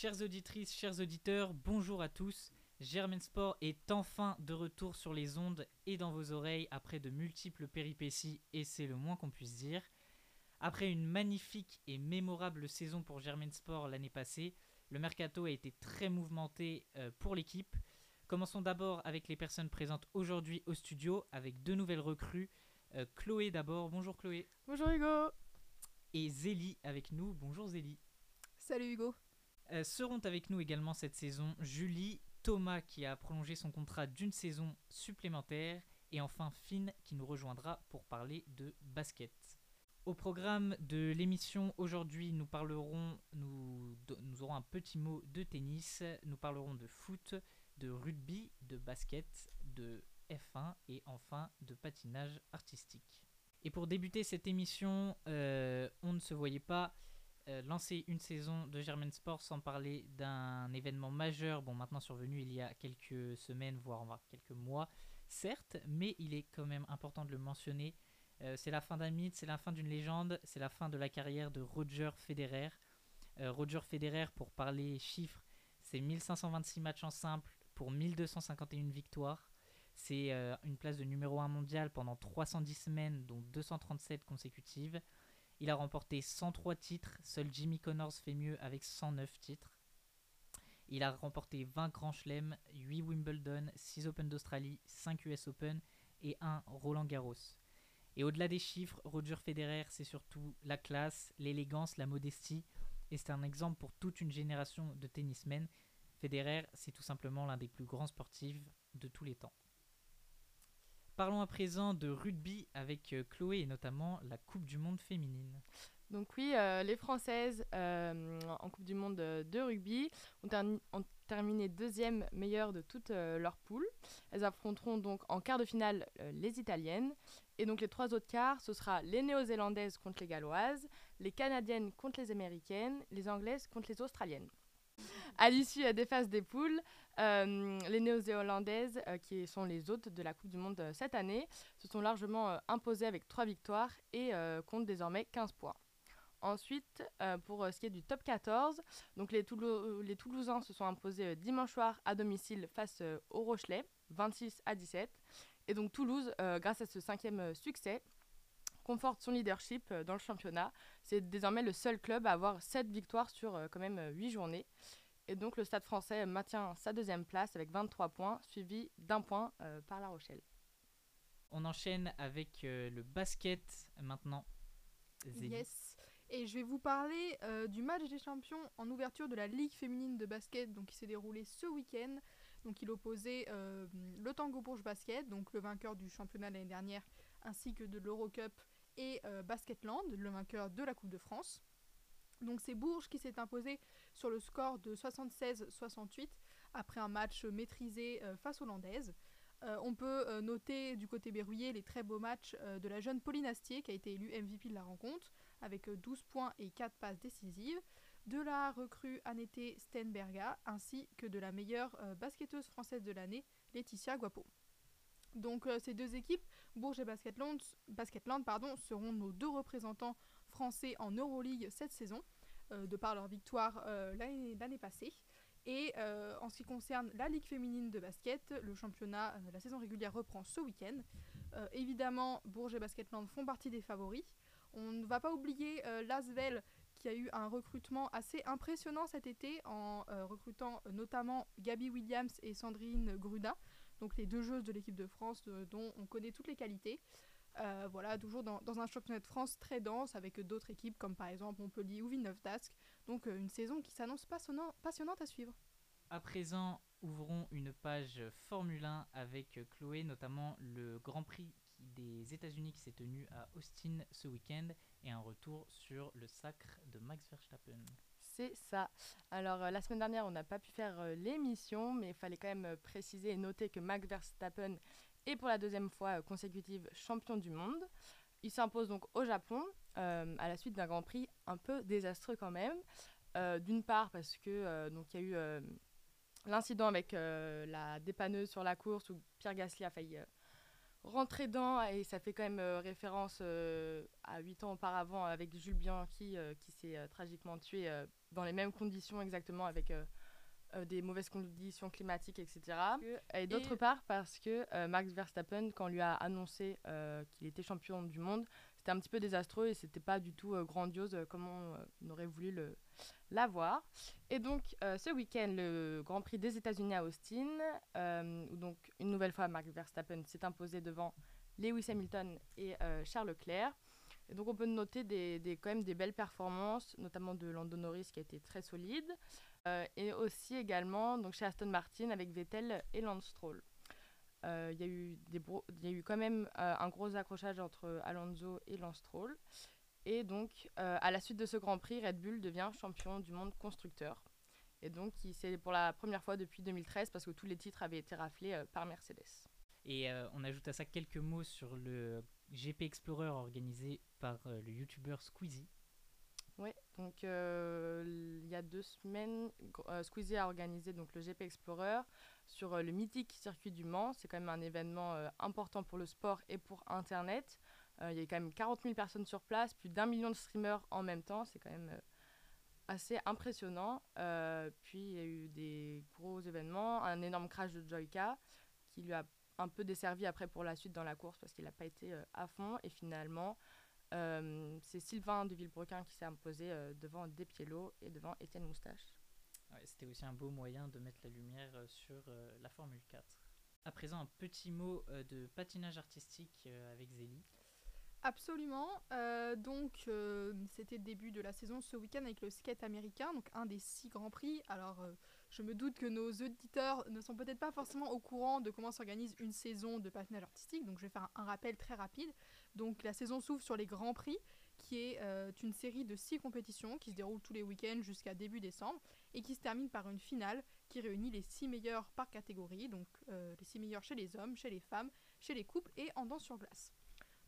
Chères auditrices, chers auditeurs, bonjour à tous. Germain Sport est enfin de retour sur les ondes et dans vos oreilles après de multiples péripéties, et c'est le moins qu'on puisse dire. Après une magnifique et mémorable saison pour Germain Sport l'année passée, le mercato a été très mouvementé euh, pour l'équipe. Commençons d'abord avec les personnes présentes aujourd'hui au studio avec deux nouvelles recrues. Euh, Chloé d'abord, bonjour Chloé. Bonjour Hugo. Et Zélie avec nous, bonjour Zélie. Salut Hugo. Euh, seront avec nous également cette saison Julie, Thomas qui a prolongé son contrat d'une saison supplémentaire et enfin Finn qui nous rejoindra pour parler de basket. Au programme de l'émission aujourd'hui, nous parlerons, nous, nous aurons un petit mot de tennis, nous parlerons de foot, de rugby, de basket, de F1 et enfin de patinage artistique. Et pour débuter cette émission, euh, on ne se voyait pas euh, lancer une saison de Germain Sport sans parler d'un événement majeur, bon maintenant survenu il y a quelques semaines, voire quelques mois, certes, mais il est quand même important de le mentionner. Euh, c'est la fin d'un mythe, c'est la fin d'une légende, c'est la fin de la carrière de Roger Federer. Roger Federer, pour parler chiffres, c'est 1526 matchs en simple pour 1251 victoires. C'est euh, une place de numéro 1 mondial pendant 310 semaines, dont 237 consécutives. Il a remporté 103 titres, seul Jimmy Connors fait mieux avec 109 titres. Il a remporté 20 Grands Chelem, 8 Wimbledon, 6 Open d'Australie, 5 US Open et 1 Roland Garros. Et au-delà des chiffres, Roger Federer, c'est surtout la classe, l'élégance, la modestie, et c'est un exemple pour toute une génération de tennismen. Federer, c'est tout simplement l'un des plus grands sportifs de tous les temps. Parlons à présent de rugby avec euh, Chloé et notamment la Coupe du Monde féminine. Donc oui, euh, les Françaises euh, en Coupe du Monde de rugby ont, terminé deuxième meilleure de toute leur poule. Elles affronteront donc en quart de finale les Italiennes. Et donc les trois autres quarts, ce sera les Néo-Zélandaises contre les Galloises, les Canadiennes contre les Américaines, les Anglaises contre les Australiennes. À l'issue des phases des poules, euh, les Néo-Zélandaises, euh, qui sont les hôtes de la Coupe du Monde euh, cette année, se sont largement imposées avec 3 victoires et comptent désormais 15 points. Ensuite, pour ce qui est du top 14, donc les, les Toulousains se sont imposés dimanche soir à domicile face au Rochelet, 26 à 17. Et donc Toulouse, grâce à ce cinquième succès, conforte son leadership dans le championnat. C'est désormais le seul club à avoir 7 victoires sur quand même 8 journées. Et donc le Stade français maintient sa deuxième place avec 23 points, suivi d'un point euh, par La Rochelle. On enchaîne avec euh, le basket maintenant. Yes. Et je vais vous parler euh, du match des champions en ouverture de la Ligue féminine de basket donc, qui s'est déroulé ce week-end. Donc il opposait le Tango Bourges Basket, donc le vainqueur du championnat l'année dernière, ainsi que de l'Eurocup et Basketland, le vainqueur de la Coupe de France. Donc c'est Bourges qui s'est imposé sur le score de 76-68 après un match maîtrisé euh, face aux Landaises. Euh, on peut euh, noter du côté berruyer les très beaux matchs de la jeune Pauline Astier qui a été élue MVP de la rencontre avec 12 points et 4 passes décisives, de la recrue Annette Stenberga ainsi que de la meilleure basketteuse française de l'année Laetitia Guapo. Donc ces deux équipes, Bourges et Basketland, Basketland pardon, seront nos deux représentants français en Euroleague cette saison, de par leur victoire euh, l'année passée. Et euh, en ce qui concerne la Ligue féminine de basket, le championnat, la saison régulière reprend ce week-end. évidemment, Bourges et Basketland font partie des favoris. On ne va pas oublier Lasvel qui a eu un recrutement assez impressionnant cet été en recrutant notamment Gabi Williams et Sandrine Gruda, donc les deux joueuses de l'équipe de France dont on connaît toutes les qualités. Euh, voilà, toujours dans, un championnat de France très dense avec d'autres équipes comme par exemple Montpellier ou Villeneuve-d'Ascq. Donc euh, une saison qui s'annonce passionnante à suivre. À présent, ouvrons une page Formule 1 avec Chloé, notamment le Grand Prix des États-Unis qui s'est tenu à Austin ce week-end et un retour sur le sacre de Max Verstappen. C'est ça. Alors euh, la semaine dernière, on n'a pas pu faire l'émission, mais il fallait quand même préciser et noter que Max Verstappen et pour la deuxième fois euh, consécutive champion du monde. Il s'impose donc au Japon euh, à la suite d'un Grand Prix un peu désastreux quand même. Euh, d'une part parce que donc il y a eu l'incident avec la dépanneuse sur la course où Pierre Gasly a failli rentrer dedans et ça fait quand même référence à 8 ans auparavant avec Jules Bianchi qui s'est tragiquement tué dans les mêmes conditions exactement avec des mauvaises conditions climatiques, etc. Et d'autre part parce que Max Verstappen, quand on lui a annoncé qu'il était champion du monde, c'était un petit peu désastreux et c'était pas du tout grandiose comme on aurait voulu le l'avoir. Et donc, euh, ce week-end, le Grand Prix des États-Unis à Austin, euh, où donc une nouvelle fois Max Verstappen s'est imposé devant Lewis Hamilton et euh, Charles Leclerc. Et donc, on peut noter des, des, quand même des belles performances, notamment de Lando Norris qui a été très solide, et aussi également donc chez Aston Martin avec Vettel et Lance Stroll. Il y, a eu y a eu quand même un gros accrochage entre Alonso et Lance Stroll. Et donc, euh, à la suite de ce Grand Prix, Red Bull devient champion du monde constructeur. Et donc, c'est pour la première fois depuis 2013 parce que tous les titres avaient été raflés euh, par Mercedes. Et euh, on ajoute à ça quelques mots sur le GP Explorer organisé par le YouTuber Squeezie. Oui, donc il y a deux semaines, Squeezie a organisé donc, le GP Explorer sur le mythique circuit du Mans. C'est quand même un événement important pour le sport et pour Internet. Euh, il y a quand même 40 000 personnes sur place, plus d'un million de streamers en même temps. C'est quand même euh, assez impressionnant. Euh, puis il y a eu des gros événements, un énorme crash de Joyka qui lui a un peu desservi après pour la suite dans la course parce qu'il n'a pas été à fond. Et finalement, c'est Sylvain de Villebrequin qui s'est imposé devant Despiello et devant Étienne Moustache. C'était aussi un beau moyen de mettre la lumière sur la Formule 4. À présent, un petit mot de patinage artistique avec Zélie. Absolument. Euh, donc, euh, c'était le début de la saison ce week-end avec le skate américain, donc un des six grands prix. Alors, euh, je me doute que nos auditeurs ne sont peut-être pas forcément au courant de comment s'organise une saison de patinage artistique, donc je vais faire un, rappel très rapide. Donc, la saison s'ouvre sur les grands prix, qui est une série de six compétitions qui se déroulent tous les week-ends jusqu'à début décembre et qui se termine par une finale qui réunit les six meilleurs par catégorie, donc les six meilleurs chez les hommes, chez les femmes, chez les couples et en danse sur glace.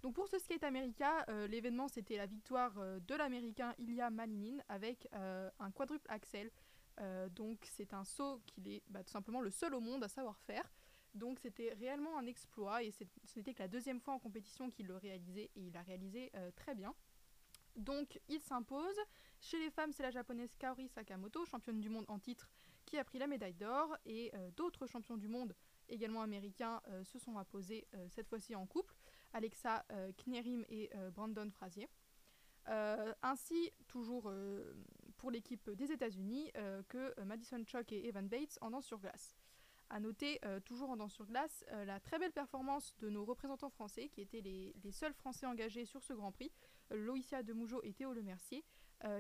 Donc pour ce skate américain, euh, l'événement c'était la victoire euh, de l'américain Ilya Malinin avec euh, un quadruple axel. Donc c'est un saut qu'il est bah, tout simplement le seul au monde à savoir faire. Donc c'était réellement un exploit et ce n'était que la deuxième fois en compétition qu'il le réalisait et il l'a réalisé très bien. Donc il s'impose. Chez les femmes, c'est la japonaise Kaori Sakamoto, championne du monde en titre, qui a pris la médaille d'or. Et d'autres champions du monde, également américains, se sont imposés cette fois-ci en couple. Alexa euh, Knerim et euh, Brandon Frazier. Euh, ainsi, toujours pour l'équipe des États-Unis, que Madison Chock et Evan Bates en danse sur glace. A noter, toujours en danse sur glace, la très belle performance de nos représentants français, qui étaient les, seuls Français engagés sur ce Grand Prix, Loïcia Demougeot et Théo Lemercier,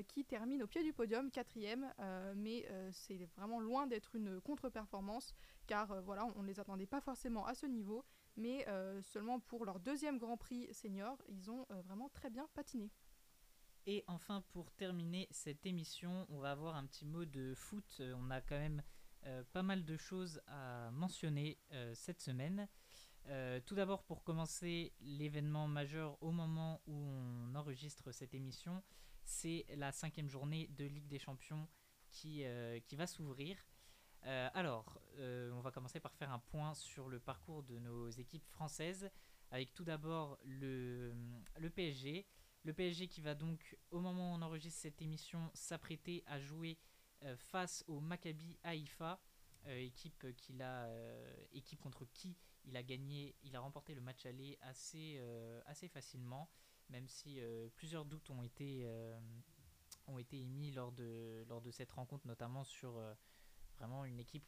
qui terminent au pied du podium, quatrième, mais c'est vraiment loin d'être une contre-performance, car voilà, on ne les attendait pas forcément à ce niveau, mais euh, seulement pour leur deuxième Grand Prix senior, ils ont euh, vraiment très bien patiné. Et enfin, pour terminer cette émission, on va avoir un petit mot de foot. Euh, on a quand même pas mal de choses à mentionner cette semaine. tout d'abord, pour commencer, l'événement majeur au moment où on enregistre cette émission, c'est la cinquième journée de Ligue des Champions qui, qui va s'ouvrir. Euh, alors, euh, on va commencer par faire un point sur le parcours de nos équipes françaises, avec tout d'abord le PSG. Le PSG qui va donc, au moment où on enregistre cette émission, s'apprêter à jouer euh, face au Maccabi Haïfa, équipe, qu'il a, équipe contre qui il a gagné, il a remporté le match aller assez, assez facilement, même si plusieurs doutes ont été, ont été émis lors de, lors de cette rencontre, notamment sur Vraiment une équipe,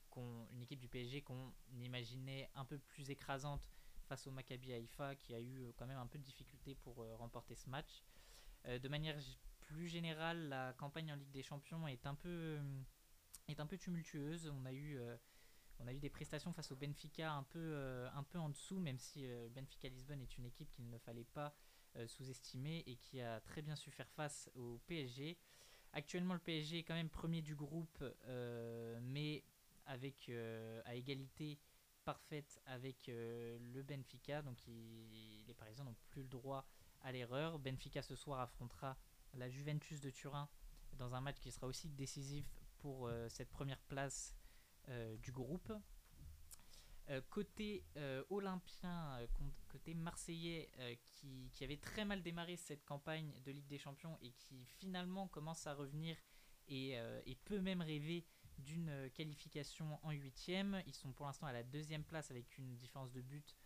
une équipe du PSG qu'on imaginait un peu plus écrasante face au Maccabi Haïfa qui a eu euh, quand même un peu de difficulté pour euh, remporter ce match. Euh, de manière plus générale, la campagne en Ligue des Champions est un peu, tumultueuse. On a eu a eu des prestations face au Benfica un peu, en dessous, même si Benfica Lisbonne est une équipe qu'il ne fallait pas sous-estimer et qui a très bien su faire face au PSG. Actuellement, le PSG est quand même premier du groupe, mais avec à égalité parfaite avec euh, le Benfica. Donc les Parisiens n'ont plus le droit à l'erreur. Benfica ce soir affrontera la Juventus de Turin dans un match qui sera aussi décisif pour cette première place du groupe. Euh, côté euh, olympien, euh, côté marseillais, qui, avait très mal démarré cette campagne de Ligue des Champions et qui finalement commence à revenir et peut même rêver d'une qualification en huitième. Ils sont pour l'instant à la deuxième place avec une différence de but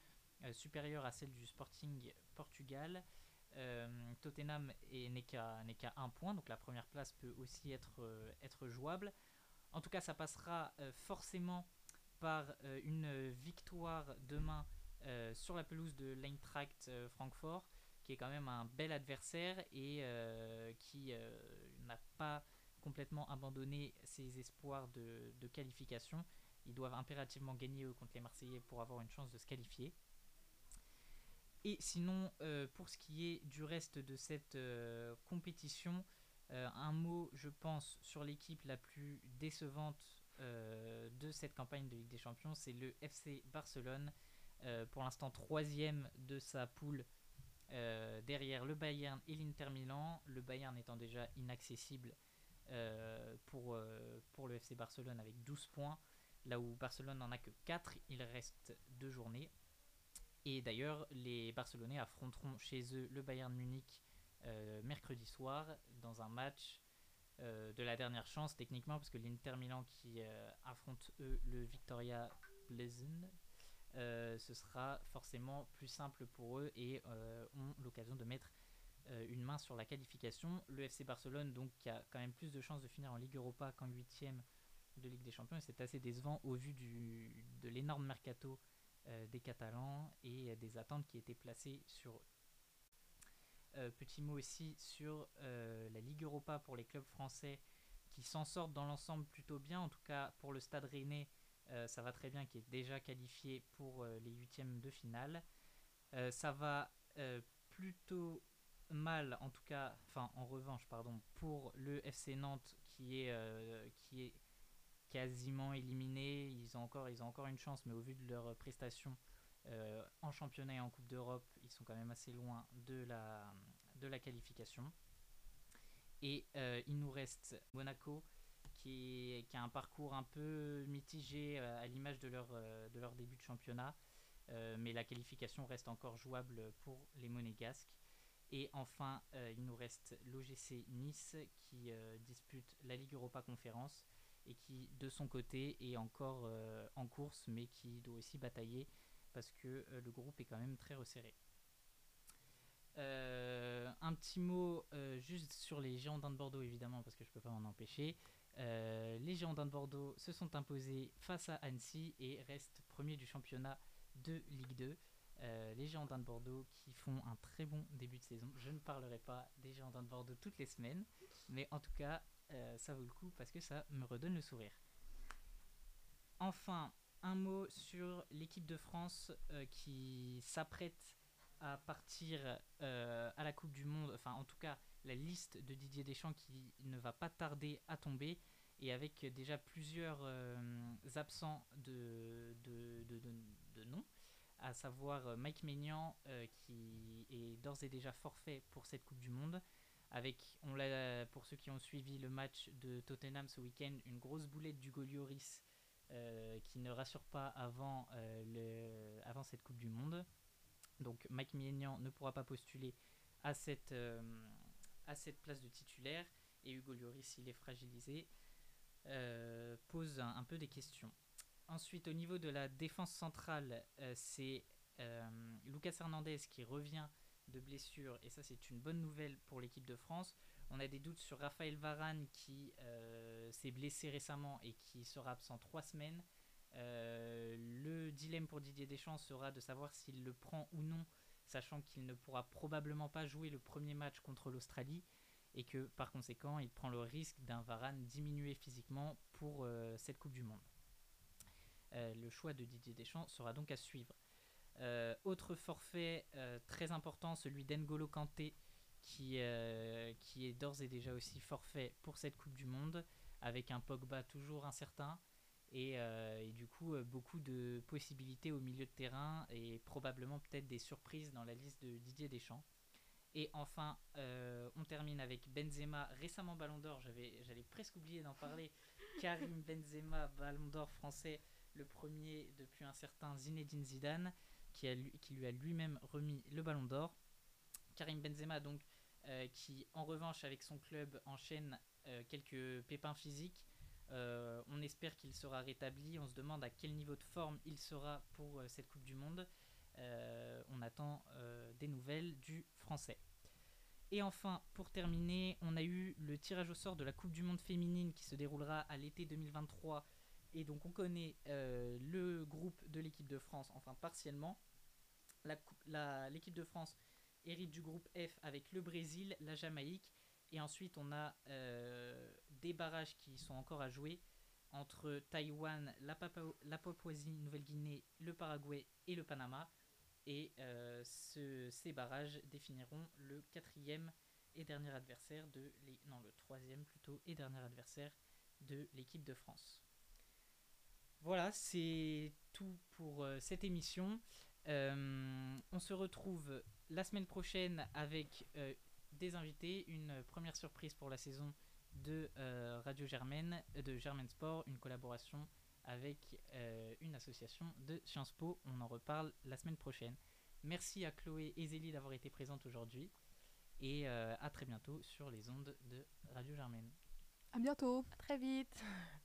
supérieure à celle du Sporting Portugal. Tottenham n'est qu'à un point, donc la première place peut aussi être, être jouable. En tout cas, ça passera forcément par une victoire demain sur la pelouse de l'Eintracht Francfort, qui est quand même un bel adversaire et qui n'a pas complètement abandonné ses espoirs de, qualification. Ils doivent impérativement gagner contre les Marseillais pour avoir une chance de se qualifier. Et sinon, euh, pour ce qui est du reste de cette euh, compétition, euh, un mot, je pense, sur l'équipe la plus décevante de cette campagne de Ligue des Champions, c'est le FC Barcelone. pour l'instant, troisième de sa poule derrière le Bayern et l'Inter Milan. Le Bayern étant déjà inaccessible pour, pour le FC Barcelone avec 12 points, là où Barcelone n'en a que 4. Il reste deux journées. Et d'ailleurs, les Barcelonais affronteront chez eux le Bayern Munich euh, mercredi soir dans un match euh, de la dernière chance techniquement parce que l'Inter Milan qui euh, affronte eux le Victoria Pleasant ce sera forcément plus simple pour eux et ont l'occasion de mettre une main sur la qualification. Le FC Barcelone donc qui a quand même plus de chances de finir en Ligue Europa qu'en huitième de Ligue des Champions c'est assez décevant au vu du, de l'énorme mercato euh, des Catalans et des attentes qui étaient placées sur eux. Euh, petit mot aussi sur euh, la Ligue Europa pour les clubs français qui s'en sortent dans l'ensemble plutôt bien. En tout cas, pour le Stade Rennais, ça va très bien, qui est déjà qualifié pour les huitièmes de finale. ça va plutôt mal, en tout cas, enfin en revanche, pardon, pour le FC Nantes qui est, qui est quasiment éliminés. Ils ont encore, ils ont encore une chance, mais au vu de leurs prestations euh, en championnat et en Coupe d'Europe, ils sont quand même assez loin de la, de la qualification. Et euh, il nous reste Monaco, qui, qui, a un parcours un peu mitigé euh, à l'image de leur, de leur début de championnat. mais la qualification reste encore jouable pour les Monégasques. Et enfin, il nous reste l'OGC Nice qui dispute la Ligue Europa Conférence et qui de son côté est encore euh, en course mais qui doit aussi batailler parce que euh, le groupe est quand même très resserré. Euh, un petit mot juste sur les Girondins de Bordeaux évidemment parce que je ne peux pas m'en empêcher. les Girondins de Bordeaux se sont imposés face à Annecy et restent premiers du championnat de Ligue 2. Les Girondins de Bordeaux qui font un très bon début de saison. Je ne parlerai pas des Girondins de Bordeaux toutes les semaines, mais en tout cas, euh, ça vaut le coup parce que ça me redonne le sourire. Enfin, un mot sur l'équipe de France euh, qui s'apprête à partir euh, à la Coupe du Monde, enfin en tout cas la liste de Didier Deschamps qui ne va pas tarder à tomber et avec déjà plusieurs absents de, de, de, de, nom, à savoir Mike Maignan qui est d'ores et déjà forfait pour cette Coupe du Monde, avec, on l'a, pour ceux qui ont suivi le match de Tottenham ce week-end, une grosse boulette du Golioris euh, qui ne rassure pas avant, euh, le, avant cette Coupe du Monde. Donc Mike Miignan ne pourra pas postuler à cette, euh, à cette place de titulaire et Hugo Lloris, il est fragilisé, pose un, peu des questions. Ensuite, au niveau de la défense centrale, c'est Lucas Hernandez qui revient de blessures, et ça c'est une bonne nouvelle pour l'équipe de France. On a des doutes sur Raphaël Varane qui euh, s'est blessé récemment et qui sera absent trois semaines. Euh, le dilemme pour Didier Deschamps sera de savoir s'il le prend ou non, sachant qu'il ne pourra probablement pas jouer le premier match contre l'Australie et que par conséquent il prend le risque d'un Varane diminué physiquement pour euh, cette Coupe du Monde. Le choix de Didier Deschamps sera donc à suivre. Euh, autre forfait euh, très important, celui d'Engolo Kanté, qui, euh, qui est d'ores et déjà aussi forfait pour cette Coupe du Monde, avec un Pogba toujours incertain. Et, et du coup, beaucoup de possibilités au milieu de terrain et probablement peut-être des surprises dans la liste de Didier Deschamps. Et enfin, on termine avec Benzema, récemment Ballon d'Or. J'allais presque oublier d'en parler. Karim Benzema, Ballon d'Or français, le premier depuis un certain Zinedine Zidane qui, lui a lui-même remis le ballon d'or. Karim Benzema, donc, euh, qui en revanche avec son club enchaîne quelques pépins physiques. on espère qu'il sera rétabli. On se demande à quel niveau de forme il sera pour cette Coupe du Monde. on attend des nouvelles du français. Et enfin, pour terminer, on a eu le tirage au sort de la Coupe du Monde féminine qui se déroulera à l'été 2023. Et donc on connaît euh, le groupe de l'équipe de France, enfin partiellement. L'équipe de France hérite du groupe F avec le Brésil, la Jamaïque. Et ensuite on a euh, des barrages qui sont encore à jouer entre Taïwan, la, Papouasie-Nouvelle-Guinée, le Paraguay et le Panama. Et euh, ces barrages définiront le quatrième et dernier adversaire de non le troisième plutôt et dernier adversaire de l'équipe de France. Voilà, c'est tout pour euh, cette émission. Euh, on se retrouve la semaine prochaine avec des invités, une première surprise pour la saison de Radio Germaine, de Germaine Sport, une collaboration avec euh, une association de Sciences Po. On en reparle la semaine prochaine. Merci à Chloé et Zélie d'avoir été présentes aujourd'hui. Et euh, à très bientôt sur les ondes de Radio Germaine. À bientôt. À très vite.